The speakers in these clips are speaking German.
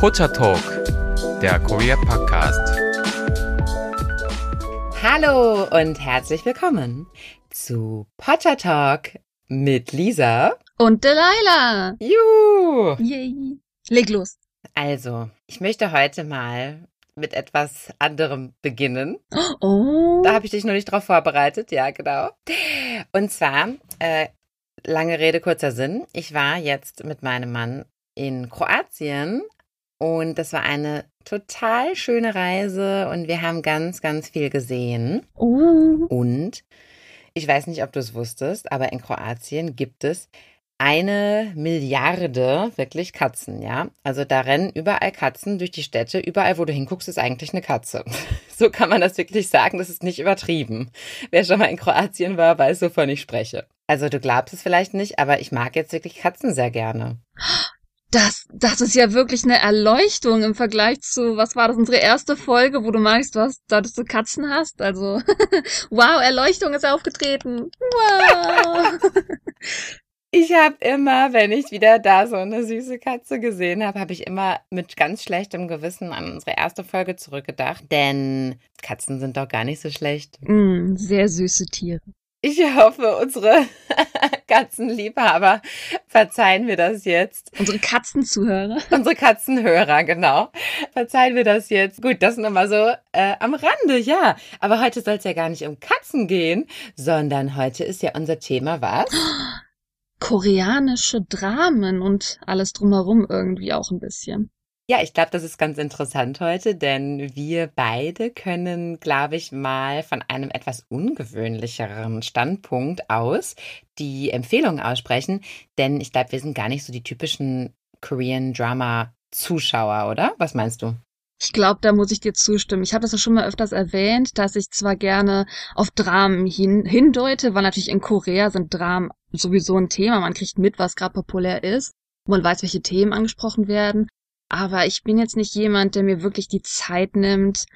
Pocha Talk, der Korea Podcast. Hallo und herzlich willkommen zu Pocha Talk mit Lisa und Delilah. Juhu! Yay. Leg los. Also, ich möchte heute mal mit etwas anderem beginnen. Oh. Da habe ich dich noch nicht drauf vorbereitet, ja, genau. Und zwar, äh, lange Rede, kurzer Sinn. Ich war jetzt mit meinem Mann in Kroatien und das war eine total schöne Reise und wir haben ganz, ganz viel gesehen. Oh. Und ich weiß nicht, ob du es wusstest, aber in Kroatien gibt es eine Milliarde wirklich Katzen, ja. Also da rennen überall Katzen durch die Städte. Überall, wo du hinguckst, ist eigentlich eine Katze. So kann man das wirklich sagen. Das ist nicht übertrieben. Wer schon mal in Kroatien war, weiß, wovon ich spreche. Also du glaubst es vielleicht nicht, aber ich mag jetzt wirklich Katzen sehr gerne. Das, das ist ja wirklich eine Erleuchtung im Vergleich zu, was war das, unsere erste Folge, wo du meinst, du hast, dass du Katzen hast. Also, wow, Erleuchtung ist aufgetreten. Wow. Ich habe immer, wenn ich wieder da so eine süße Katze gesehen habe, habe ich immer mit ganz schlechtem Gewissen an unsere erste Folge zurückgedacht. Denn Katzen sind doch gar nicht so schlecht. Mm, sehr süße Tiere. Ich hoffe, unsere Katzenliebhaber verzeihen wir das jetzt. Unsere Katzenzuhörer. Unsere Katzenhörer, genau. Verzeihen wir das jetzt. Gut, das nur mal so äh, am Rande, ja. Aber heute soll es ja gar nicht um Katzen gehen, sondern heute ist ja unser Thema was? koreanische Dramen und alles drumherum irgendwie auch ein bisschen. Ja, ich glaube, das ist ganz interessant heute, denn wir beide können, glaube ich, mal von einem etwas ungewöhnlicheren Standpunkt aus die Empfehlung aussprechen, denn ich glaube, wir sind gar nicht so die typischen Korean Drama Zuschauer, oder? Was meinst du? Ich glaube, da muss ich dir zustimmen. Ich habe das ja schon mal öfters erwähnt, dass ich zwar gerne auf Dramen hin, hindeute, weil natürlich in Korea sind Dramen sowieso ein Thema. Man kriegt mit, was gerade populär ist. Man weiß, welche Themen angesprochen werden. Aber ich bin jetzt nicht jemand, der mir wirklich die Zeit nimmt,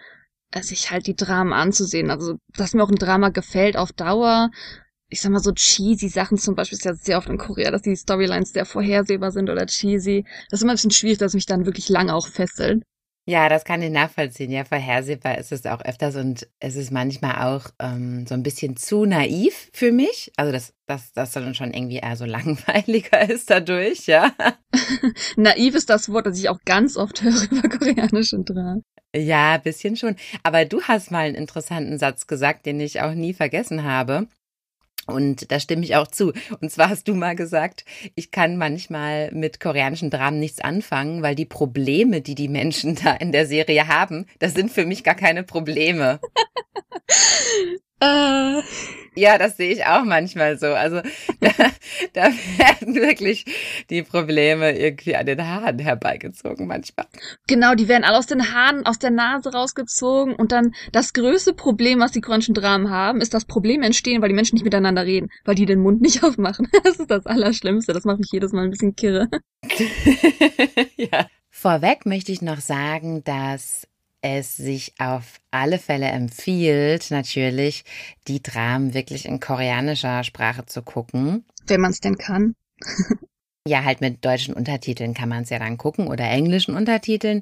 äh, sich halt die Dramen anzusehen. Also, dass mir auch ein Drama gefällt auf Dauer. Ich sag mal so cheesy Sachen zum Beispiel ist ja sehr oft in Korea, dass die Storylines sehr vorhersehbar sind oder cheesy. Das ist immer ein bisschen schwierig, dass mich dann wirklich lange auch fesseln. Ja, das kann ich nachvollziehen. Ja, vorhersehbar ist es auch öfters und es ist manchmal auch ähm, so ein bisschen zu naiv für mich. Also, dass das, das dann schon irgendwie eher so langweiliger ist dadurch, ja. naiv ist das Wort, das ich auch ganz oft höre über koreanische Dramen. Ja, bisschen schon. Aber du hast mal einen interessanten Satz gesagt, den ich auch nie vergessen habe. Und da stimme ich auch zu. Und zwar hast du mal gesagt, ich kann manchmal mit koreanischen Dramen nichts anfangen, weil die Probleme, die die Menschen da in der Serie haben, das sind für mich gar keine Probleme. äh. Ja, das sehe ich auch manchmal so. Also da, da werden wirklich die Probleme irgendwie an den Haaren herbeigezogen manchmal. Genau, die werden alle aus den Haaren, aus der Nase rausgezogen und dann das größte Problem, was die koreanischen Dramen haben, ist, dass Probleme entstehen, weil die Menschen nicht miteinander reden, weil die den Mund nicht aufmachen. Das ist das Allerschlimmste. Das macht mich jedes Mal ein bisschen kirre. ja. Vorweg möchte ich noch sagen, dass es sich auf alle Fälle empfiehlt, natürlich die Dramen wirklich in koreanischer Sprache zu gucken. Wenn man es denn kann. Ja, halt mit deutschen Untertiteln kann man es ja dann gucken oder englischen Untertiteln,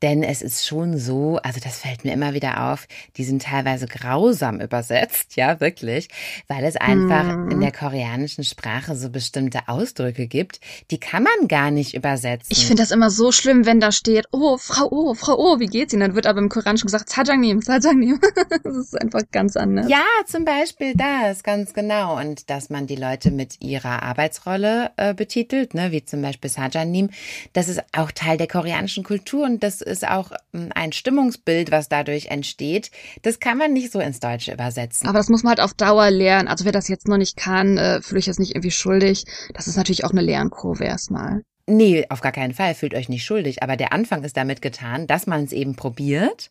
denn es ist schon so, also das fällt mir immer wieder auf, die sind teilweise grausam übersetzt, ja, wirklich, weil es einfach mm. in der koreanischen Sprache so bestimmte Ausdrücke gibt, die kann man gar nicht übersetzen. Ich finde das immer so schlimm, wenn da steht, oh, Frau O, Frau O, wie geht's Ihnen? Dann wird aber im Koreanischen gesagt, Sajangnim, Sajangnim. das ist einfach ganz anders. Ja, zum Beispiel das, ganz genau. Und dass man die Leute mit ihrer Arbeitsrolle äh, betitelt, betitelt, ne, wie zum Beispiel Sajanim. Das ist auch Teil der koreanischen Kultur und das ist auch hm, ein Stimmungsbild, was dadurch entsteht. Das kann man nicht so ins Deutsche übersetzen. Aber das muss man halt auf Dauer lernen. Also wer das jetzt noch nicht kann, äh, fühle ich jetzt nicht irgendwie schuldig. Das ist natürlich auch eine Lernkurve erstmal. Nee, auf gar keinen Fall, fühlt euch nicht schuldig. Aber der Anfang ist damit getan, dass man es eben probiert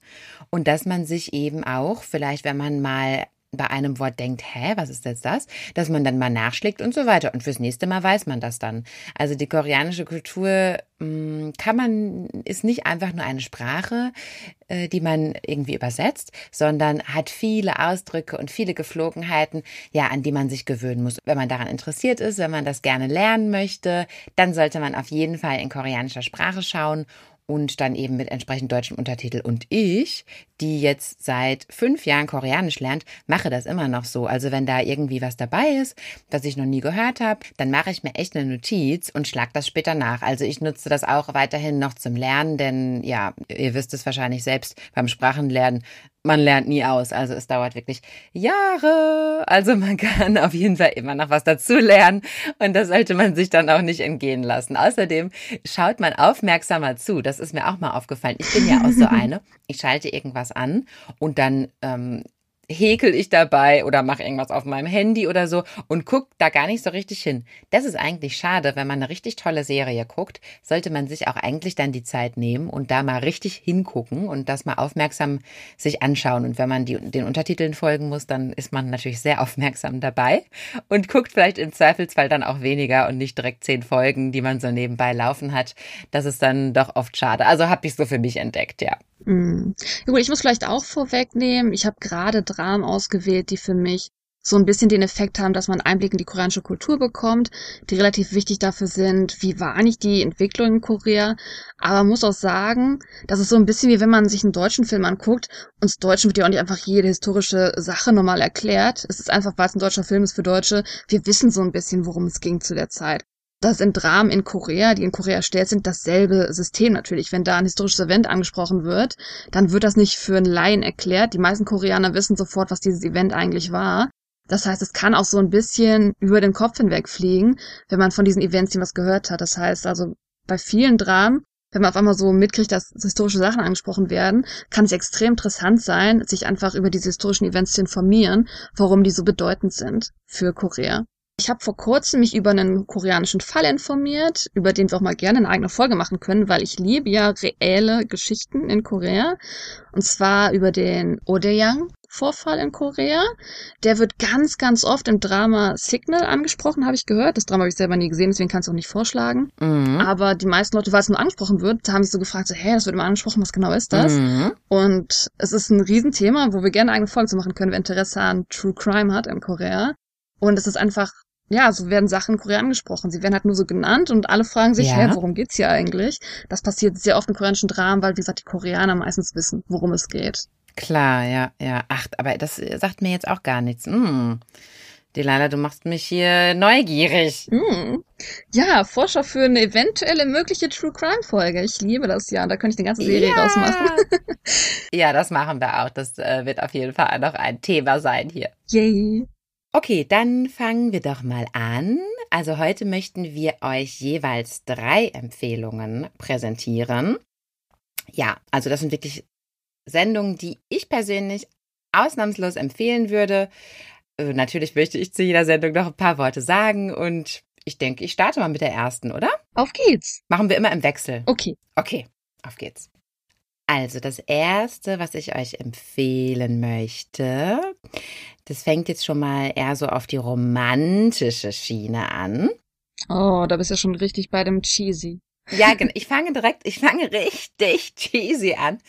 und dass man sich eben auch, vielleicht wenn man mal bei einem Wort denkt, hä, was ist jetzt das? Dass man dann mal nachschlägt und so weiter. Und fürs nächste Mal weiß man das dann. Also die koreanische Kultur mh, mm, kann man, ist nicht einfach nur eine Sprache, äh, die man irgendwie übersetzt, sondern hat viele Ausdrücke und viele Geflogenheiten, ja, an die man sich gewöhnen muss. Wenn man daran interessiert ist, wenn man das gerne lernen möchte, dann sollte man auf jeden Fall in koreanischer Sprache schauen und dann eben mit entsprechend deutschem Untertitel. Und ich, die jetzt seit fünf Jahren Koreanisch lernt, mache das immer noch so. Also wenn da irgendwie was dabei ist, was ich noch nie gehört habe, dann mache ich mir echt eine Notiz und schlag das später nach. Also ich nutze das auch weiterhin noch zum Lernen, denn ja, ihr wisst es wahrscheinlich selbst beim Sprachenlernen, man lernt nie aus. Also es dauert wirklich Jahre. Also man kann auf jeden Fall immer noch was dazu lernen und das sollte man sich dann auch nicht entgehen lassen. Außerdem schaut man aufmerksamer zu. Das ist mir auch mal aufgefallen. Ich bin ja auch so eine. Ich schalte irgendwas an und dann ähm, häkel ich dabei oder mache irgendwas auf meinem Handy oder so und guck da gar nicht so richtig hin. Das ist eigentlich schade, wenn man eine richtig tolle Serie guckt, sollte man sich auch eigentlich dann die Zeit nehmen und da mal richtig hingucken und das mal aufmerksam sich anschauen. Und wenn man die, den Untertiteln folgen muss, dann ist man natürlich sehr aufmerksam dabei und guckt vielleicht im Zweifelsfall dann auch weniger und nicht direkt zehn Folgen, die man so nebenbei laufen hat. Das ist dann doch oft schade. Also habe ich so für mich entdeckt, ja. Mm. Ja, gut, ich muss vielleicht auch vorwegnehmen, ich habe gerade Dramen ausgewählt, die für mich so ein bisschen den Effekt haben, dass man Einblick in die koreanische Kultur bekommt, die relativ wichtig dafür sind, wie war eigentlich die Entwicklung in Korea. Aber man muss auch sagen, das ist so ein bisschen wie wenn man sich einen deutschen Film anguckt. Uns Deutschen wird ja auch nicht einfach jede historische Sache normal erklärt. Es ist einfach, weil es ein deutscher Film ist für Deutsche. Wir wissen so ein bisschen, worum es ging zu der Zeit. Das sind Dramen in Korea, die in Korea erstellt sind, dasselbe System natürlich. Wenn da ein historisches Event angesprochen wird, dann wird das nicht für einen Laien erklärt. Die meisten Koreaner wissen sofort, was dieses Event eigentlich war. Das heißt, es kann auch so ein bisschen über den Kopf hinweg fliegen, wenn man von diesen Events was gehört hat. Das heißt also, bei vielen Dramen, wenn man auf einmal so mitkriegt, dass historische Sachen angesprochen werden, kann es extrem interessant sein, sich einfach über diese historischen Events zu informieren, warum die so bedeutend sind für Korea. Ich habe vor kurzem mich über einen koreanischen Fall informiert, über den wir auch mal gerne eine eigene Folge machen können, weil ich liebe ja reelle Geschichten in Korea. Und zwar über den Odeyang Vorfall in Korea. Der wird ganz, ganz oft im Drama Signal angesprochen, habe ich gehört. Das Drama habe ich selber nie gesehen, deswegen kann ich es auch nicht vorschlagen. Mhm. Aber die meisten Leute, weil es nur angesprochen wird, haben sich so gefragt, so, hä, das wird immer angesprochen, was genau ist das? Mhm. Und es ist ein Riesenthema, wo wir gerne eine eigene Folge zu machen können, wer Interesse an True Crime hat in Korea. Und es ist einfach ja, so werden Sachen in Korea angesprochen. Sie werden halt nur so genannt und alle fragen sich, ja. hä, worum geht's hier eigentlich? Das passiert sehr oft in koreanischen Dramen, weil, wie gesagt, die Koreaner meistens wissen, worum es geht. Klar, ja, ja. Ach, aber das sagt mir jetzt auch gar nichts. Hm. Delala, du machst mich hier neugierig. Hm. Ja, Forscher für eine eventuelle mögliche True Crime Folge. Ich liebe das ja. Da könnte ich eine ganze Serie ja. rausmachen. ja, das machen wir auch. Das äh, wird auf jeden Fall noch ein Thema sein hier. Yay. Okay, dann fangen wir doch mal an. Also heute möchten wir euch jeweils drei Empfehlungen präsentieren. Ja, also das sind wirklich Sendungen, die ich persönlich ausnahmslos empfehlen würde. Also natürlich möchte ich zu jeder Sendung noch ein paar Worte sagen und ich denke, ich starte mal mit der ersten, oder? Auf geht's. Machen wir immer im Wechsel. Okay. Okay, auf geht's. Also das Erste, was ich euch empfehlen möchte, das fängt jetzt schon mal eher so auf die romantische Schiene an. Oh, da bist du ja schon richtig bei dem Cheesy. Ja, genau. Ich fange direkt, ich fange richtig cheesy an.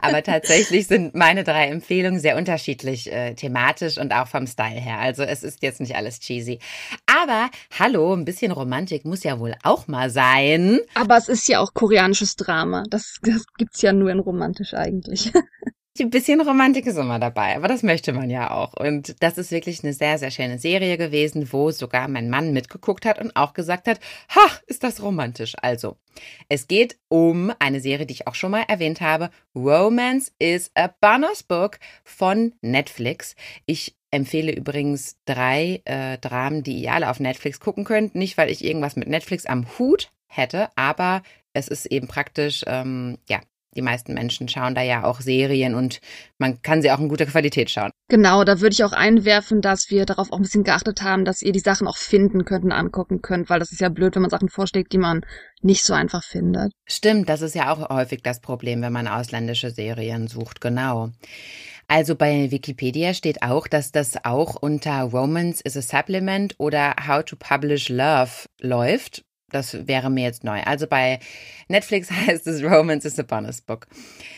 Aber tatsächlich sind meine drei Empfehlungen sehr unterschiedlich äh, thematisch und auch vom Style her. Also es ist jetzt nicht alles cheesy. Aber hallo, ein bisschen Romantik muss ja wohl auch mal sein. Aber es ist ja auch koreanisches Drama. Das, das gibt's ja nur in romantisch eigentlich. Ein bisschen Romantik ist immer dabei, aber das möchte man ja auch. Und das ist wirklich eine sehr, sehr schöne Serie gewesen, wo sogar mein Mann mitgeguckt hat und auch gesagt hat, ha, ist das romantisch. Also, es geht um eine Serie, die ich auch schon mal erwähnt habe. Romance is a Bonus Book von Netflix. Ich empfehle übrigens drei äh, Dramen, die ihr alle auf Netflix gucken könnt. Nicht, weil ich irgendwas mit Netflix am Hut hätte, aber es ist eben praktisch, ähm, ja, die meisten Menschen schauen da ja auch Serien und man kann sie auch in guter Qualität schauen. Genau, da würde ich auch einwerfen, dass wir darauf auch ein bisschen geachtet haben, dass ihr die Sachen auch finden könnt und angucken könnt, weil das ist ja blöd, wenn man Sachen vorschlägt, die man nicht so einfach findet. Stimmt, das ist ja auch häufig das Problem, wenn man ausländische Serien sucht, genau. Also bei Wikipedia steht auch, dass das auch unter Romance is a Supplement oder How to Publish Love läuft. Das wäre mir jetzt neu. Also bei Netflix heißt es Romance is a Bonus Book.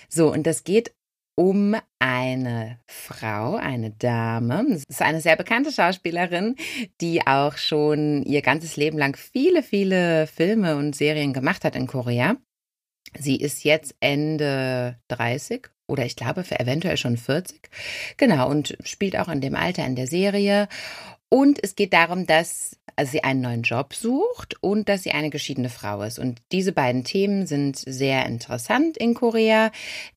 So, und das geht um eine Frau, eine Dame. Das ist eine sehr bekannte Schauspielerin, die auch schon ihr ganzes Leben lang viele, viele Filme und Serien gemacht hat in Korea. Sie ist jetzt Ende 30 oder ich glaube für eventuell schon 40. Genau, und spielt auch in dem Alter in der Serie. Und es geht darum, dass sie einen neuen Job sucht und dass sie eine geschiedene Frau ist. Und diese beiden Themen sind sehr interessant in Korea,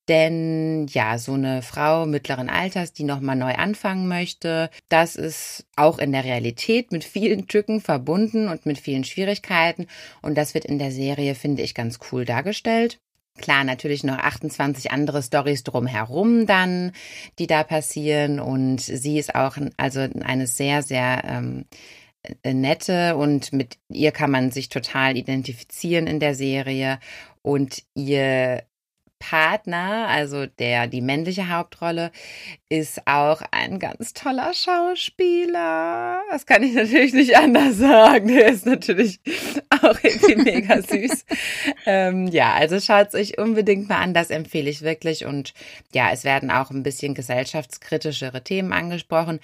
denn ja, so eine Frau mittleren Alters, die nochmal neu anfangen möchte, das ist auch in der Realität mit vielen Tücken verbunden und mit vielen Schwierigkeiten. Und das wird in der Serie, finde ich, ganz cool dargestellt. Klar, natürlich noch 28 andere Stories drumherum dann, die da passieren. Und sie ist auch also eine sehr, sehr ähm, äh, nette und mit ihr kann man sich total identifizieren in der Serie. Und ihr Partner, also der die männliche Hauptrolle, ist auch ein ganz toller Schauspieler. Das kann ich natürlich nicht anders sagen. Der ist natürlich auch irgendwie mega süß. ähm, ja, also schaut es euch unbedingt mal an. Das empfehle ich wirklich. Und ja, es werden auch ein bisschen gesellschaftskritischere Themen angesprochen.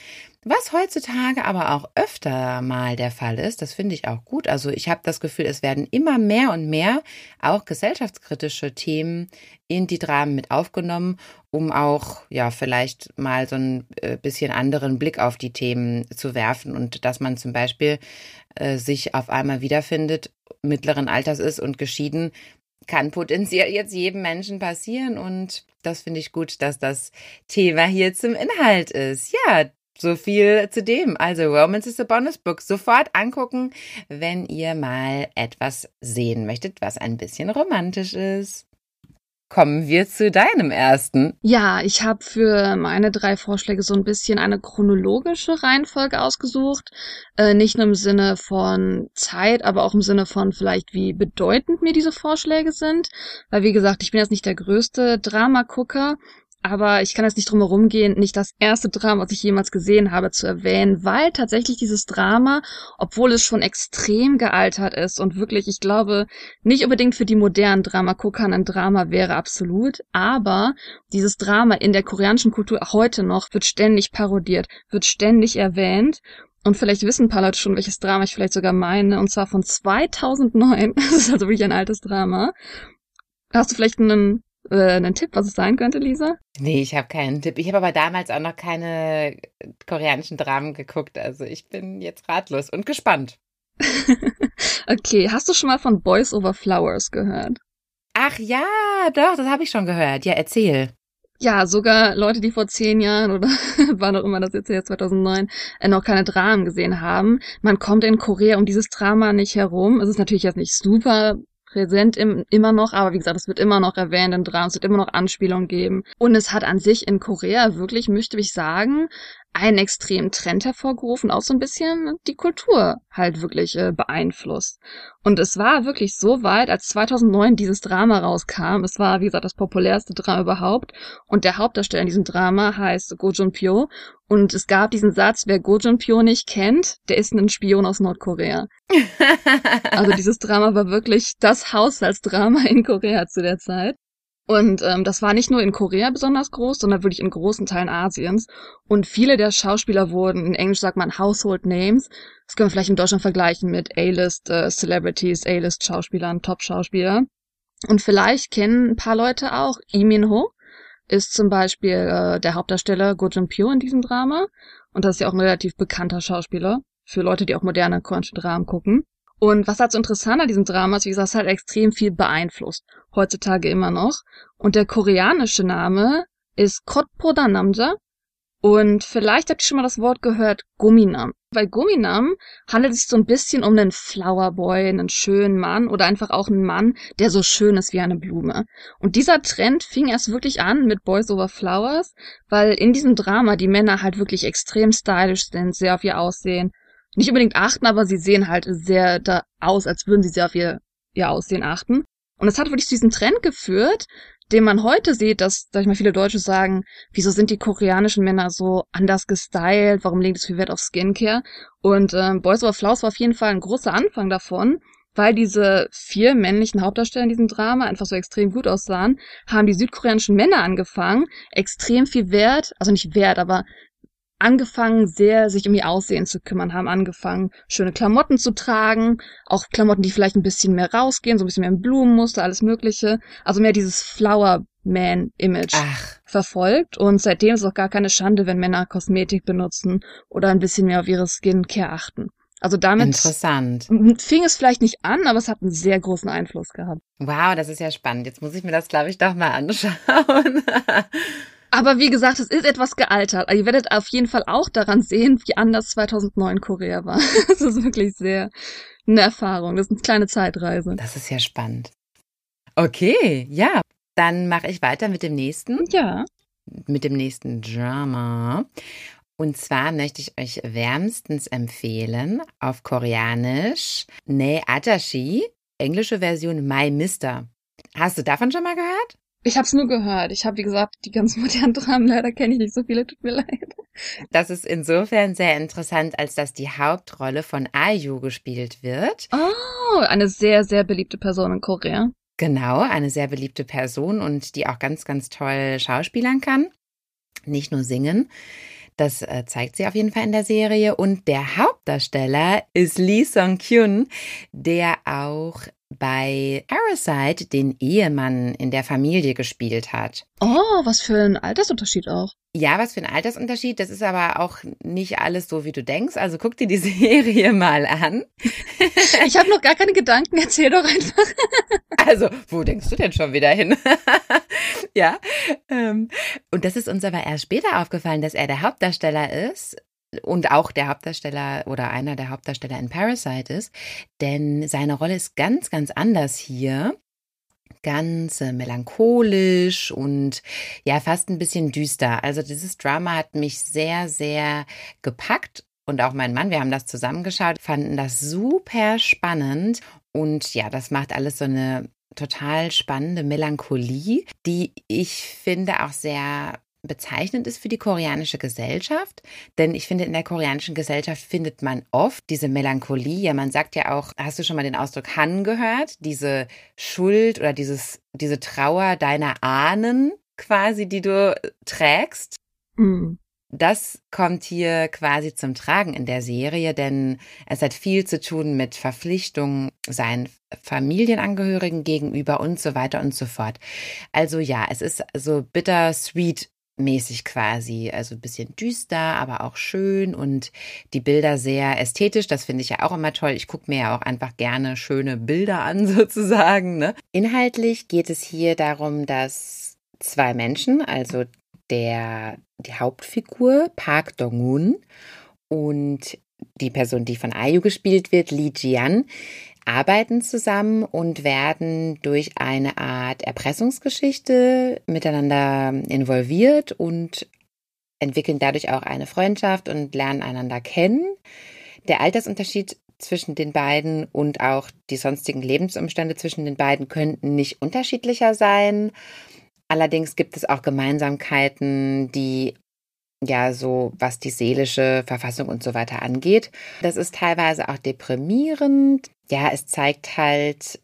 Was heutzutage aber auch öfter mal der Fall ist, das finde ich auch gut. Also ich habe das Gefühl, es werden immer mehr und mehr auch gesellschaftskritische Themen in die Dramen mit aufgenommen, um auch ja vielleicht mal so ein äh, bisschen anderen Blick auf die Themen zu werfen und dass man zum Beispiel äh, sich auf einmal wiederfindet, mittleren Alters ist und geschieden, kann potenziell jetzt jedem Menschen passieren und das finde ich gut, dass das Thema hier zum Inhalt ist. Ja, so viel zu dem. Also Romance is a Bonus Book. Sofort angucken, wenn ihr mal etwas sehen möchtet, was ein bisschen romantisch ist. Kommen wir zu deinem ersten. Ja, ich habe für meine drei Vorschläge so ein bisschen eine chronologische Reihenfolge ausgesucht. Äh, nicht nur im Sinne von Zeit, aber auch im Sinne von vielleicht, wie bedeutend mir diese Vorschläge sind. Weil, wie gesagt, ich bin jetzt nicht der größte Dramagucker aber ich kann jetzt nicht drum herum gehen, nicht das erste Drama, was ich jemals gesehen habe, zu erwähnen, weil tatsächlich dieses Drama, obwohl es schon extrem gealtert ist und wirklich, ich glaube, nicht unbedingt für die modernen Dramagucker ein Drama wäre absolut, aber dieses Drama in der koreanischen Kultur heute noch wird ständig parodiert, wird ständig erwähnt und vielleicht wissen ein paar Leute schon, welches Drama ich vielleicht sogar meine, und zwar von 2009. Das ist also wirklich ein altes Drama. Hast du vielleicht einen äh, einen Tipp, was es sein könnte, Lisa? Nee, ich habe keinen Tipp. Ich habe aber damals auch noch keine koreanischen Dramen geguckt. Also ich bin jetzt ratlos und gespannt. okay, hast du schon mal von Boys Over Flowers gehört? Ach ja, doch, das habe ich schon gehört. Ja, erzähl. Ja, sogar Leute, die vor zehn Jahren oder wann auch immer das jetzt hier 2009 äh, noch keine Dramen gesehen haben. Man kommt in Korea um dieses Drama nicht herum. Es ist natürlich jetzt nicht super präsent im, immer noch, aber wie gesagt, es wird immer noch erwähnt in Dramen, es wird immer noch Anspielungen geben. Und es hat an sich in Korea wirklich, möchte ich sagen, einen extremen Trend hervorgerufen, auch so ein bisschen die Kultur halt wirklich äh, beeinflusst. Und es war wirklich so weit, als 2009 dieses Drama rauskam, es war, wie gesagt, das populärste Drama überhaupt und der Hauptdarsteller in diesem Drama heißt Go Jun Pyo und es gab diesen Satz, wer Go Jun Pyo nicht kennt, der ist ein Spion aus Nordkorea. also dieses Drama war wirklich das Haushaltsdrama in Korea zu der Zeit. Und ähm, das war nicht nur in Korea besonders groß, sondern wirklich in großen Teilen Asiens. Und viele der Schauspieler wurden, in Englisch sagt man Household Names. Das können wir vielleicht in Deutschland vergleichen mit A-List äh, Celebrities, A-List Schauspielern, Top-Schauspieler. Und vielleicht kennen ein paar Leute auch Lee Min-ho, ist zum Beispiel äh, der Hauptdarsteller Go Jun Pyo in diesem Drama. Und das ist ja auch ein relativ bekannter Schauspieler für Leute, die auch moderne koreanische Dramen gucken. Und was halt so interessant an diesem Drama ist, wie gesagt, es hat extrem viel beeinflusst. Heutzutage immer noch. Und der koreanische Name ist Kotpoda Namja. Und vielleicht habt ihr schon mal das Wort gehört, Gumminam. Bei Gumminam handelt es sich so ein bisschen um einen Flowerboy, einen schönen Mann oder einfach auch einen Mann, der so schön ist wie eine Blume. Und dieser Trend fing erst wirklich an mit Boys Over Flowers, weil in diesem Drama die Männer halt wirklich extrem stylisch sind, sehr auf ihr Aussehen nicht unbedingt achten, aber sie sehen halt sehr da aus, als würden sie sehr auf ihr, ihr Aussehen achten. Und es hat wirklich zu diesem Trend geführt, den man heute sieht, dass, sag ich mal, viele Deutsche sagen, wieso sind die koreanischen Männer so anders gestylt, warum legen die so viel Wert auf Skincare? Und ähm, Boys Over Flowers war auf jeden Fall ein großer Anfang davon, weil diese vier männlichen Hauptdarsteller in diesem Drama einfach so extrem gut aussahen, haben die südkoreanischen Männer angefangen, extrem viel Wert, also nicht Wert, aber angefangen, sehr sich um ihr Aussehen zu kümmern, haben angefangen, schöne Klamotten zu tragen, auch Klamotten, die vielleicht ein bisschen mehr rausgehen, so ein bisschen mehr im Blumenmuster, alles Mögliche. Also mehr dieses Flower Man-Image verfolgt. Und seitdem ist es auch gar keine Schande, wenn Männer Kosmetik benutzen oder ein bisschen mehr auf ihre Skincare achten. Also damit Interessant. fing es vielleicht nicht an, aber es hat einen sehr großen Einfluss gehabt. Wow, das ist ja spannend. Jetzt muss ich mir das, glaube ich, doch mal anschauen. aber wie gesagt, es ist etwas gealtert. Also ihr werdet auf jeden Fall auch daran sehen, wie anders 2009 Korea war. Das ist wirklich sehr eine Erfahrung. Das ist eine kleine Zeitreise. Das ist ja spannend. Okay, ja. Dann mache ich weiter mit dem nächsten. Ja. Mit dem nächsten Drama. Und zwar möchte ich euch wärmstens empfehlen auf Koreanisch Ne Atashi, englische Version My Mister. Hast du davon schon mal gehört? Ich habe es nur gehört. Ich habe, wie gesagt, die ganz modernen Dramen, leider kenne ich nicht so viele, tut mir leid. Das ist insofern sehr interessant, als dass die Hauptrolle von Ayu gespielt wird. Oh, eine sehr, sehr beliebte Person in Korea. Genau, eine sehr beliebte Person und die auch ganz, ganz toll schauspielern kann. Nicht nur singen. Das äh, zeigt sie auf jeden Fall in der Serie. Und der Hauptdarsteller ist Lee Song-kyun, der auch bei Parasite den Ehemann in der Familie gespielt hat. Oh, was für ein Altersunterschied auch. Ja, was für ein Altersunterschied. Das ist aber auch nicht alles so, wie du denkst. Also guck dir die Serie mal an. ich habe noch gar keine Gedanken. Erzähl doch einfach. also, wo denkst du denn schon wieder hin? ja. Ähm, und das ist uns aber erst später aufgefallen, dass er der Hauptdarsteller ist und auch der Hauptdarsteller oder einer der Hauptdarsteller in Parasite ist, denn seine Rolle ist ganz, ganz anders hier. Ganz äh, melancholisch und ja, fast ein bisschen düster. Also dieses Drama hat mich sehr, sehr gepackt und auch mein Mann, wir haben das zusammengeschaut, fanden das super spannend und ja, das macht alles so eine total spannende Melancholie, die ich finde auch sehr bezeichnend ist für die koreanische Gesellschaft. Denn ich finde, in der koreanischen Gesellschaft findet man oft diese Melancholie. Ja, man sagt ja auch, hast du schon mal den Ausdruck Han gehört? Diese Schuld oder dieses, diese Trauer deiner Ahnen quasi, die du trägst. Mhm. Das kommt hier quasi zum Tragen in der Serie, denn es hat viel zu tun mit Verpflichtungen seinen Familienangehörigen gegenüber und so weiter und so fort. Also ja, es ist so bittersweet mäßig quasi. Also ein bisschen düster, aber auch schön und die Bilder sehr ästhetisch. Das finde ich ja auch immer toll. Ich gucke mir ja auch einfach gerne schöne Bilder an, sozusagen. Ne? Inhaltlich geht es hier darum, dass zwei Menschen, also der, die Hauptfigur Park Dong-un und die Person, die von Ayu gespielt wird, Lee Jian, arbeiten zusammen und werden durch eine Art Erpressungsgeschichte miteinander involviert und entwickeln dadurch auch eine Freundschaft und lernen einander kennen. Der Altersunterschied zwischen den beiden und auch die sonstigen Lebensumstände zwischen den beiden könnten nicht unterschiedlicher sein. Allerdings gibt es auch Gemeinsamkeiten, die ja, so was die seelische Verfassung und so weiter angeht. Das ist teilweise auch deprimierend. Ja, es zeigt halt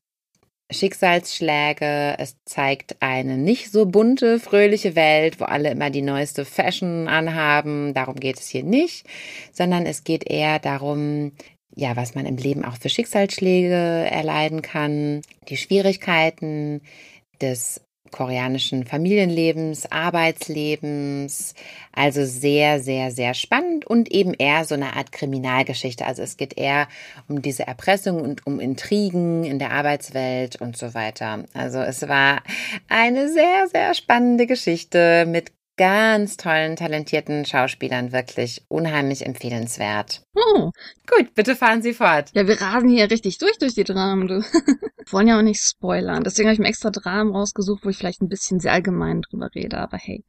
Schicksalsschläge, es zeigt eine nicht so bunte, fröhliche Welt, wo alle immer die neueste Fashion anhaben. Darum geht es hier nicht, sondern es geht eher darum, ja, was man im Leben auch für Schicksalsschläge erleiden kann, die Schwierigkeiten des koreanischen Familienlebens, Arbeitslebens. Also sehr, sehr, sehr spannend und eben eher so eine Art Kriminalgeschichte. Also es geht eher um diese Erpressung und um Intrigen in der Arbeitswelt und so weiter. Also es war eine sehr, sehr spannende Geschichte mit ganz tollen, talentierten Schauspielern wirklich unheimlich empfehlenswert. Oh. Gut, bitte fahren Sie fort. Ja, wir rasen hier richtig durch durch die Dramen, du. wollen ja auch nicht spoilern. Deswegen habe ich mir extra Dramen rausgesucht, wo ich vielleicht ein bisschen sehr allgemein drüber rede, aber hey.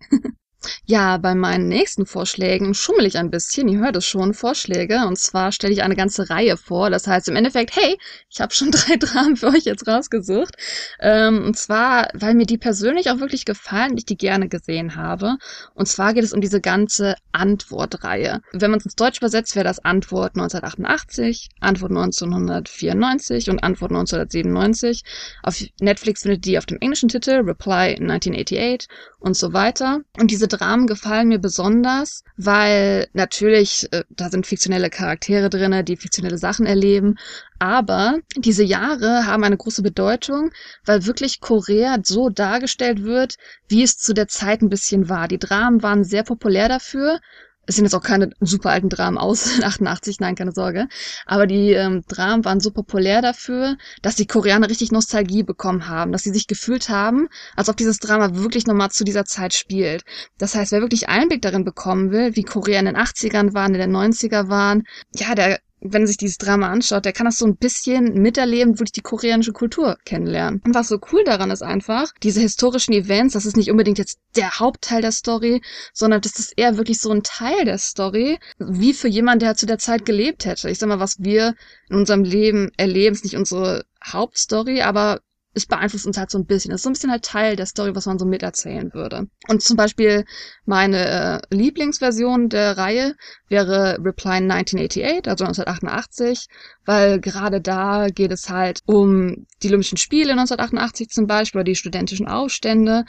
Ja, bei meinen nächsten Vorschlägen schummel ich ein bisschen. Ihr hört es schon, Vorschläge. Und zwar stelle ich eine ganze Reihe vor. Das heißt im Endeffekt, hey, ich habe schon drei Dramen für euch jetzt rausgesucht. Ähm, und zwar, weil mir die persönlich auch wirklich gefallen und ich die gerne gesehen habe. Und zwar geht es um diese ganze Antwortreihe. Wenn man es ins Deutsch übersetzt, wäre das Antwort 1988, Antwort 1994 und Antwort 1997. Auf Netflix findet die auf dem englischen Titel Reply 1988 und so weiter. Und diese diese Dramen gefallen mir besonders, weil natürlich, äh, da sind fiktionelle Charaktere drinne, die fiktionelle Sachen erleben, aber diese Jahre haben eine große Bedeutung, weil wirklich Korea so dargestellt wird, wie es zu der Zeit ein bisschen war. Die Dramen waren sehr populär dafür, es sind jetzt auch keine super alten Dramen aus 88, nein, keine Sorge. Aber die ähm, Dramen waren so populär dafür, dass die Koreaner richtig Nostalgie bekommen haben, dass sie sich gefühlt haben, als ob dieses Drama wirklich nochmal zu dieser Zeit spielt. Das heißt, wer wirklich Einblick darin bekommen will, wie Korea in den 80ern waren, in den 90er waren, ja, der wenn sich dieses Drama anschaut, der kann das so ein bisschen miterleben, wirklich die koreanische Kultur kennenlernen. Und was so cool daran ist einfach, diese historischen Events, das ist nicht unbedingt jetzt der Hauptteil der Story, sondern das ist eher wirklich so ein Teil der Story, wie für jemanden, der zu der Zeit gelebt hätte. Ich sag mal, was wir in unserem Leben erleben, ist nicht unsere Hauptstory, aber es beeinflusst uns halt so ein bisschen. Das ist so ein bisschen halt Teil der Story, was man so miterzählen würde. Und zum Beispiel meine äh, Lieblingsversion der Reihe wäre Reply 1988, also 1988, weil gerade da geht es halt um die Olympischen Spiele 1988 zum Beispiel oder die studentischen Aufstände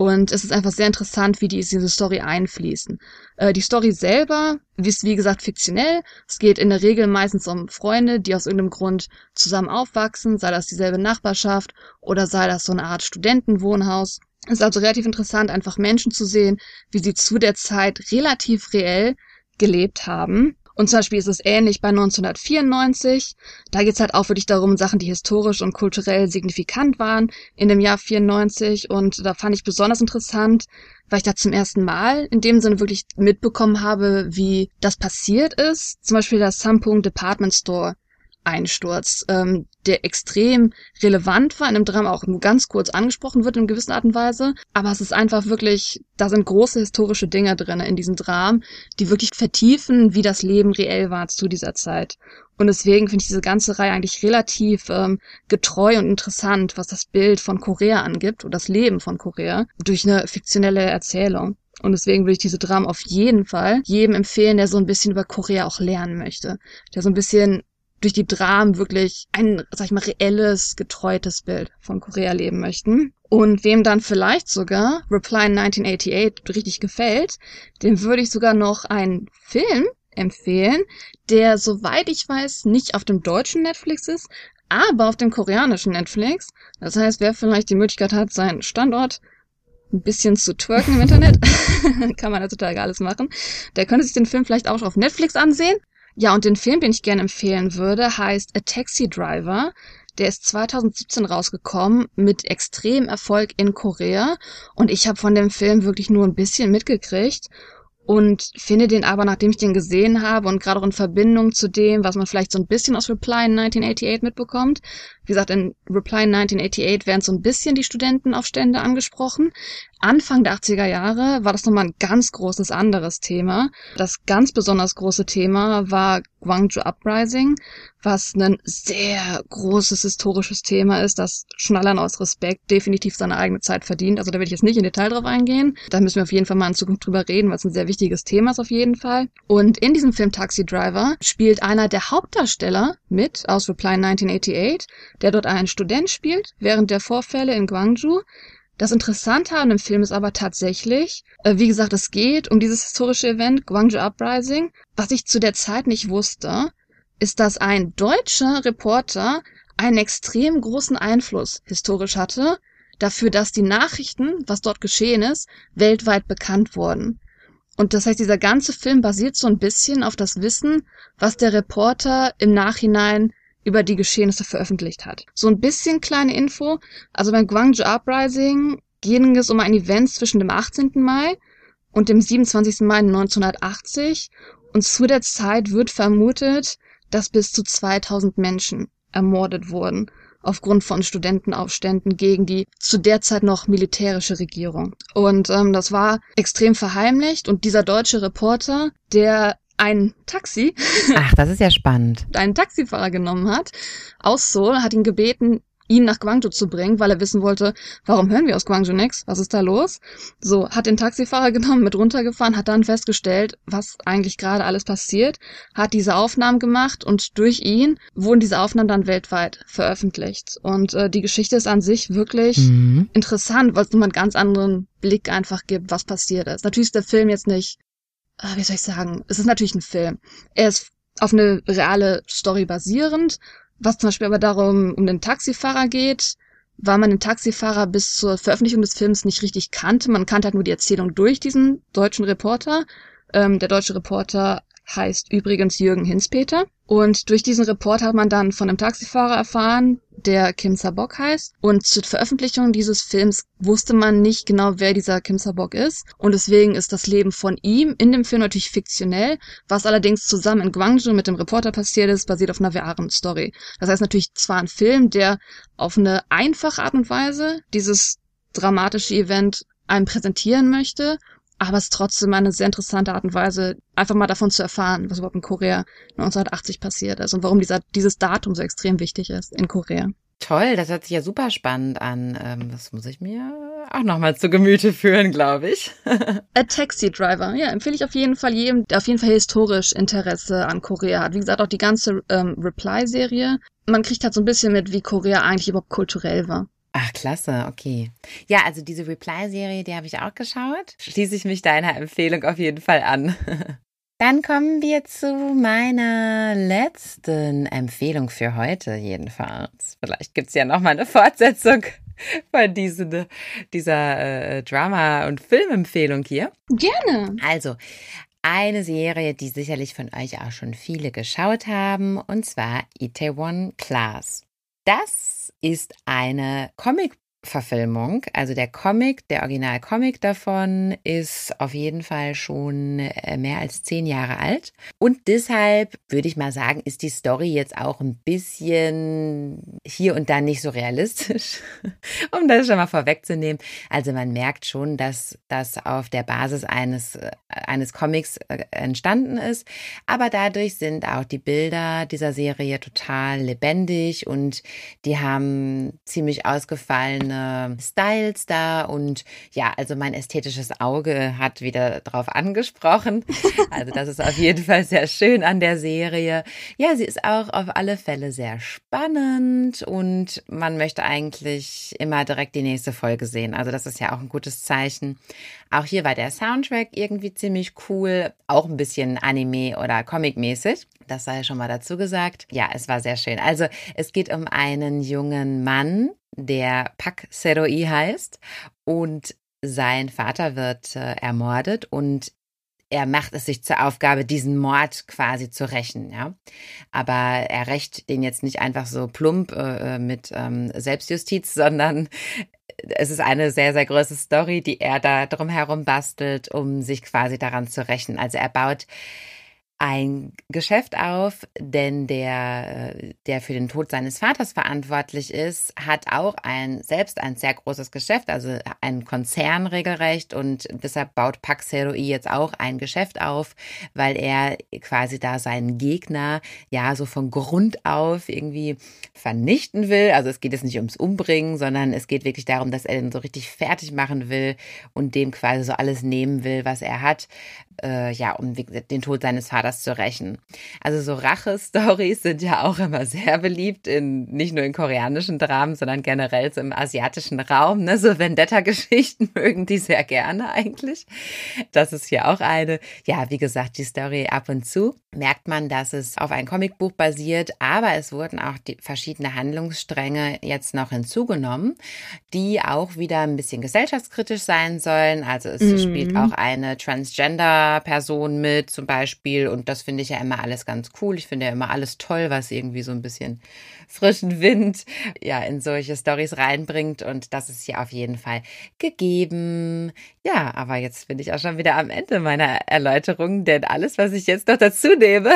und es ist einfach sehr interessant, wie die in diese Story einfließen. Äh, die Story selber ist, wie gesagt, fiktionell. Es geht in der Regel meistens um Freunde, die aus irgendeinem Grund zusammen aufwachsen, sei das dieselbe Nachbarschaft oder sei das so eine Art Studentenwohnhaus. Es ist also relativ interessant, einfach Menschen zu sehen, wie sie zu der Zeit relativ reell gelebt haben und zum Beispiel ist es ähnlich bei 1994. Da geht es halt auch wirklich darum, Sachen, die historisch und kulturell signifikant waren in dem Jahr 94. Und da fand ich besonders interessant, weil ich da zum ersten Mal in dem Sinne wirklich mitbekommen habe, wie das passiert ist. Zum Beispiel das Samsung Department Store Einsturz, ähm, der extrem relevant war, in dem Drama auch nur ganz kurz angesprochen wird in gewisser Art und Weise. Aber es ist einfach wirklich, da sind große historische Dinge drin in diesem Dramen, die wirklich vertiefen, wie das Leben reell war zu dieser Zeit. Und deswegen finde ich diese ganze Reihe eigentlich relativ ähm, getreu und interessant, was das Bild von Korea angibt und das Leben von Korea durch eine fiktionelle Erzählung. Und deswegen würde ich diese Dramen auf jeden Fall jedem empfehlen, der so ein bisschen über Korea auch lernen möchte. Der so ein bisschen durch die Dramen wirklich ein, sag ich mal, reelles, getreutes Bild von Korea leben möchten. Und wem dann vielleicht sogar Reply 1988 richtig gefällt, dem würde ich sogar noch einen Film empfehlen, der, soweit ich weiß, nicht auf dem deutschen Netflix ist, aber auf dem koreanischen Netflix. Das heißt, wer vielleicht die Möglichkeit hat, seinen Standort ein bisschen zu twerken im Internet, kann man heutzutage alles machen, der könnte sich den Film vielleicht auch auf Netflix ansehen. Ja, und den Film, den ich gerne empfehlen würde, heißt A Taxi Driver. Der ist 2017 rausgekommen mit extrem Erfolg in Korea und ich habe von dem Film wirklich nur ein bisschen mitgekriegt und finde den aber, nachdem ich den gesehen habe und gerade auch in Verbindung zu dem, was man vielleicht so ein bisschen aus Reply in 1988 mitbekommt. Wie gesagt, in Reply in 1988 werden so ein bisschen die Studentenaufstände angesprochen. Anfang der 80er Jahre war das nochmal ein ganz großes anderes Thema. Das ganz besonders große Thema war Gwangju Uprising, was ein sehr großes historisches Thema ist, das schon allein aus Respekt definitiv seine eigene Zeit verdient. Also da will ich jetzt nicht in Detail drauf eingehen. Da müssen wir auf jeden Fall mal in Zukunft drüber reden, weil es ein sehr wichtiges Thema ist auf jeden Fall. Und in diesem Film Taxi Driver spielt einer der Hauptdarsteller mit aus Reply 1988, der dort einen Student spielt während der Vorfälle in Gwangju das Interessante an dem Film ist aber tatsächlich, äh, wie gesagt, es geht um dieses historische Event Gwangju Uprising. Was ich zu der Zeit nicht wusste, ist, dass ein deutscher Reporter einen extrem großen Einfluss historisch hatte dafür, dass die Nachrichten, was dort geschehen ist, weltweit bekannt wurden. Und das heißt, dieser ganze Film basiert so ein bisschen auf das Wissen, was der Reporter im Nachhinein über die Geschehnisse veröffentlicht hat. So ein bisschen kleine Info. Also beim Gwangju Uprising ging es um ein Event zwischen dem 18. Mai und dem 27. Mai 1980. Und zu der Zeit wird vermutet, dass bis zu 2000 Menschen ermordet wurden aufgrund von Studentenaufständen gegen die zu der Zeit noch militärische Regierung. Und ähm, das war extrem verheimlicht. Und dieser deutsche Reporter, der ein Taxi. Ach, das ist ja spannend. einen Taxifahrer genommen hat aus Seoul, hat ihn gebeten, ihn nach Guangzhou zu bringen, weil er wissen wollte, warum hören wir aus Guangzhou nichts? Was ist da los? So, hat den Taxifahrer genommen, mit runtergefahren, hat dann festgestellt, was eigentlich gerade alles passiert, hat diese Aufnahmen gemacht und durch ihn wurden diese Aufnahmen dann weltweit veröffentlicht. Und äh, die Geschichte ist an sich wirklich mhm. interessant, weil es nur einen ganz anderen Blick einfach gibt, was passiert ist. Natürlich ist der Film jetzt nicht, wie soll ich sagen, es ist natürlich ein Film. Er ist auf eine reale Story basierend, was zum Beispiel aber darum um den Taxifahrer geht, weil man den Taxifahrer bis zur Veröffentlichung des Films nicht richtig kannte. Man kannte halt nur die Erzählung durch diesen deutschen Reporter. Ähm, der deutsche Reporter heißt übrigens Jürgen Hinspeter. Und durch diesen Report hat man dann von einem Taxifahrer erfahren, der Kim Sabok heißt. Und zur Veröffentlichung dieses Films wusste man nicht genau, wer dieser Kim Sabok ist. Und deswegen ist das Leben von ihm in dem Film natürlich fiktionell. Was allerdings zusammen in Guangzhou mit dem Reporter passiert ist, basiert auf einer wahren Story. Das heißt natürlich zwar ein Film, der auf eine einfache Art und Weise dieses dramatische Event einem präsentieren möchte aber es ist trotzdem eine sehr interessante Art und Weise, einfach mal davon zu erfahren, was überhaupt in Korea 1980 passiert ist und warum dieser, dieses Datum so extrem wichtig ist in Korea. Toll, das hört sich ja super spannend an. Ähm, das muss ich mir auch nochmal zu Gemüte führen, glaube ich. A Taxi Driver, ja, empfehle ich auf jeden Fall jedem, der auf jeden Fall historisch Interesse an Korea hat. Wie gesagt, auch die ganze ähm, Reply-Serie. Man kriegt halt so ein bisschen mit, wie Korea eigentlich überhaupt kulturell war. Ach, klasse, okay. Ja, also diese Reply-Serie, die habe ich auch geschaut. Schließe ich mich deiner Empfehlung auf jeden Fall an. Dann kommen wir zu meiner letzten Empfehlung für heute jedenfalls. Vielleicht gibt's ja noch mal eine Fortsetzung von diese, dieser äh, Drama- und Filmempfehlung hier. Gerne. Also, eine Serie, die sicherlich von euch auch schon viele geschaut haben, und zwar Itaewon Class. Das ist eine Comic Verfilmung. Also der Comic, der Original-Comic davon ist auf jeden Fall schon äh, mehr als zehn Jahre alt. Und deshalb würde ich mal sagen, ist die Story jetzt auch ein bisschen hier und da nicht so realistisch, um das schon mal vorwegzunehmen. Also man merkt schon, dass das auf der Basis eines, äh, eines Comics äh, entstanden ist. Aber dadurch sind auch die Bilder dieser Serie total lebendig und die haben ziemlich ausgefallen verschiedene Styles da und ja, also mein ästhetisches Auge hat wieder drauf angesprochen. Also das ist auf jeden Fall sehr schön an der Serie. Ja, sie ist auch auf alle Fälle sehr spannend und man möchte eigentlich immer direkt die nächste Folge sehen. Also das ist ja auch ein gutes Zeichen. Auch hier war der Soundtrack irgendwie ziemlich cool, auch ein bisschen Anime oder Comic-mäßig. Das sei schon mal dazu gesagt. Ja, es war sehr schön. Also es geht um einen jungen Mann, der Pak Seroi heißt und sein Vater wird äh, ermordet und er macht es sich zur Aufgabe, diesen Mord quasi zu rächen, ja. Aber er rächt den jetzt nicht einfach so plump äh, mit ähm, Selbstjustiz, sondern es ist eine sehr, sehr große Story, die er da drumherum bastelt, um sich quasi daran zu rächen. Also er baut ein Geschäft auf, denn der, der für den Tod seines Vaters verantwortlich ist, hat auch ein, selbst ein sehr großes Geschäft, also ein Konzern regelrecht und deshalb baut Pax Heroi jetzt auch ein Geschäft auf, weil er quasi da seinen Gegner ja so von Grund auf irgendwie vernichten will. Also es geht jetzt nicht ums Umbringen, sondern es geht wirklich darum, dass er den so richtig fertig machen will und dem quasi so alles nehmen will, was er hat, äh, ja, um den Tod seines Vaters zu rächen. Also so Rache-Stories sind ja auch immer sehr beliebt, in, nicht nur in koreanischen Dramen, sondern generell so im asiatischen Raum. Ne? So Vendetta-Geschichten mögen die sehr gerne eigentlich. Das ist hier auch eine. Ja, wie gesagt, die Story ab und zu merkt man, dass es auf ein Comicbuch basiert, aber es wurden auch die verschiedene Handlungsstränge jetzt noch hinzugenommen, die auch wieder ein bisschen gesellschaftskritisch sein sollen. Also es mhm. spielt auch eine Transgender-Person mit zum Beispiel und das finde ich ja immer alles ganz cool. Ich finde ja immer alles toll, was irgendwie so ein bisschen frischen Wind ja in solche Stories reinbringt und das ist hier auf jeden Fall gegeben. Ja, aber jetzt bin ich auch schon wieder am Ende meiner Erläuterung, denn alles, was ich jetzt noch dazu nehme,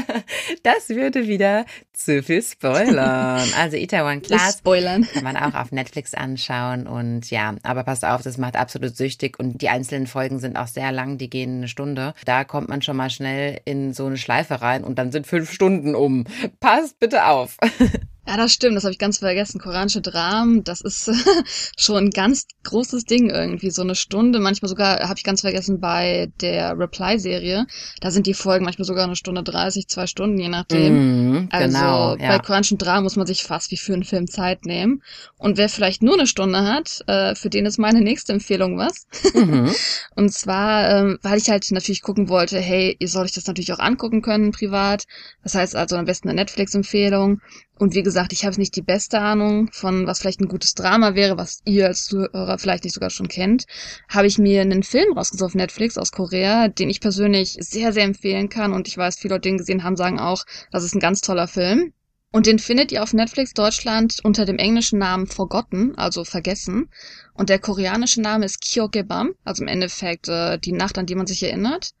das würde wieder zu viel spoilern. Also Itaewon Class spoilern. kann man auch auf Netflix anschauen und ja, aber passt auf, das macht absolut süchtig und die einzelnen Folgen sind auch sehr lang, die gehen eine Stunde. Da kommt man schon mal schnell in so eine Schleife rein und dann sind fünf Stunden um. Passt bitte auf. Ja, das stimmt, das habe ich ganz vergessen. Koranische Dramen, das ist schon ein ganz großes Ding irgendwie. So eine Stunde, manchmal sogar, habe ich ganz vergessen, bei der Reply-Serie, da sind die Folgen manchmal sogar eine Stunde 30, zwei Stunden, je nachdem. Mhm, Also genau, ja. bei koranischen Dramen muss man sich fast wie für einen Film Zeit nehmen. Und wer vielleicht nur eine Stunde hat, äh, für den ist meine nächste Empfehlung was. Mhm. Und zwar, ähm, weil ich halt natürlich gucken wollte, hey, ihr sollt euch das natürlich auch angucken können privat. Das heißt also am besten eine Netflix-Empfehlung. Und wie gesagt, ich habe nicht die beste Ahnung von, was vielleicht ein gutes Drama wäre, was ihr als Zuhörer vielleicht nicht sogar schon kennt. Habe ich mir einen Film rausgesucht auf Netflix aus Korea, den ich persönlich sehr, sehr empfehlen kann. Und ich weiß, viele Leute, die ihn gesehen haben, sagen auch, das ist ein ganz toller Film. Und den findet ihr auf Netflix Deutschland unter dem englischen Namen Forgotten, also vergessen. Und der koreanische Name ist Kyokebam, also im Endeffekt äh, die Nacht, an die man sich erinnert.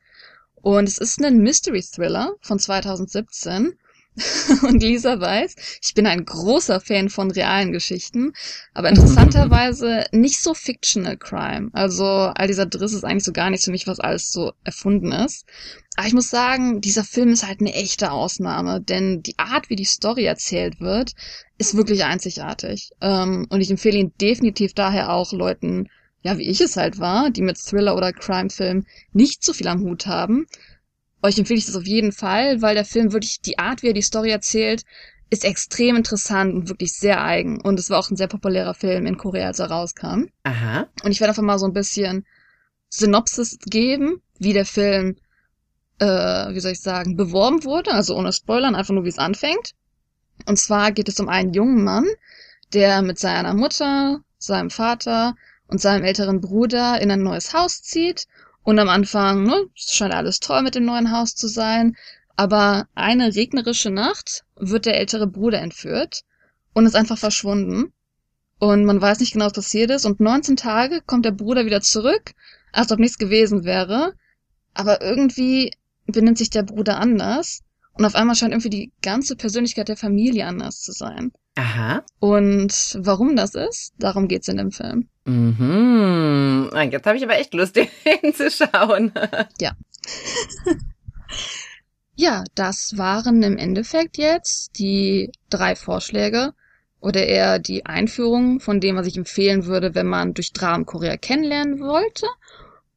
Und es ist ein Mystery Thriller von 2017. Und Lisa weiß, ich bin ein großer Fan von realen Geschichten, aber interessanterweise nicht so Fictional Crime. Also all dieser Driss ist eigentlich so gar nichts für mich, was alles so erfunden ist. Aber ich muss sagen, dieser Film ist halt eine echte Ausnahme, denn die Art, wie die Story erzählt wird, ist wirklich einzigartig. Ähm, und ich empfehle ihn definitiv daher auch Leuten, ja, wie ich es halt war, die mit Thriller- oder Crime-Filmen nicht so viel am Hut haben. Euch empfehle ich das auf jeden Fall, weil der Film wirklich die Art, wie er die Story erzählt, ist extrem interessant und wirklich sehr eigen. Und es war auch ein sehr populärer Film in Korea, als er rauskam. Aha. Und ich werde einfach mal so ein bisschen Synopsis geben, wie der Film, äh, wie soll ich sagen, beworben wurde, also ohne Spoilern, einfach nur wie es anfängt. Und zwar geht es um einen jungen Mann, der mit seiner Mutter, seinem Vater und seinem älteren Bruder in ein neues Haus zieht. Und am Anfang, ne, es scheint alles toll mit dem neuen Haus zu sein. Aber eine regnerische Nacht wird der ältere Bruder entführt und ist einfach verschwunden. Und man weiß nicht genau, was passiert ist. Und 19 Tage kommt der Bruder wieder zurück, als ob nichts gewesen wäre. Aber irgendwie benimmt sich der Bruder anders. Und auf einmal scheint irgendwie die ganze Persönlichkeit der Familie anders zu sein. Aha. Und warum das ist, darum geht's in dem Film. Mhm. Jetzt habe ich aber echt Lust, den hinzuschauen. Ja, das waren im Endeffekt jetzt die drei Vorschläge oder eher die Einführung von dem, was ich empfehlen würde, wenn man durch Dramen Korea kennenlernen wollte.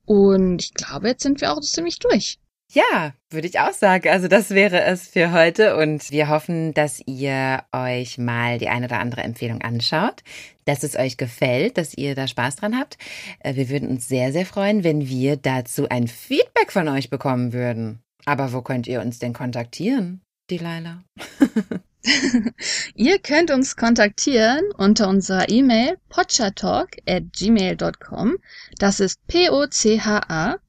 Und ich glaube, jetzt sind wir auch ziemlich durch. Ja, würde ich auch sagen. Also das wäre es für heute und wir hoffen, dass ihr euch mal die eine oder andere Empfehlung anschaut, dass es euch gefällt, dass ihr da Spaß dran habt. Äh, Wir würden uns sehr, sehr freuen, wenn wir dazu ein Feedback von euch bekommen würden. Aber wo könnt ihr uns denn kontaktieren, Delilah? Ihr könnt uns kontaktieren unter unserer E-Mail potchatalk at gmail.com. Das ist P-O-C-H-A-T-A-L-K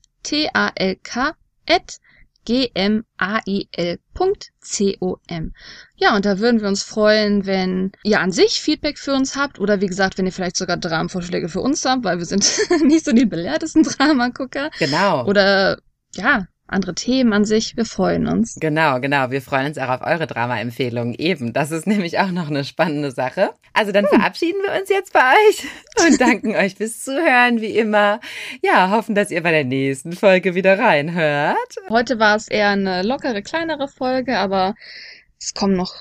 at gmail.com. Ja, und da würden wir uns freuen, wenn ihr an sich Feedback für uns habt oder wie gesagt, wenn ihr vielleicht sogar Dramenvorschläge für uns habt, weil wir sind nicht so die belehrtesten Dramagucker Genau. oder ja, andere Themen an sich. Wir freuen uns. Genau, genau. Wir freuen uns auch auf eure Drama-Empfehlungen eben. Das ist nämlich auch noch eine spannende Sache. Also dann verabschieden wir uns jetzt bei euch und danken euch fürs Zuhören, wie immer. Ja, hoffen, dass ihr bei der nächsten Folge wieder reinhört. Heute war es eher eine lockere, kleinere Folge, aber es kommen noch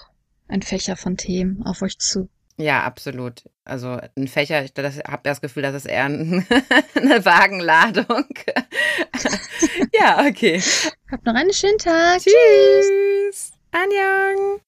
ein Fächer von Themen auf euch zu. Ja, absolut. Also ein Fächer, ich habe das Gefühl, das ist eher ein, eine Wagenladung. ja, okay. Habt noch einen schönen Tag. Tschüss. Annyeong.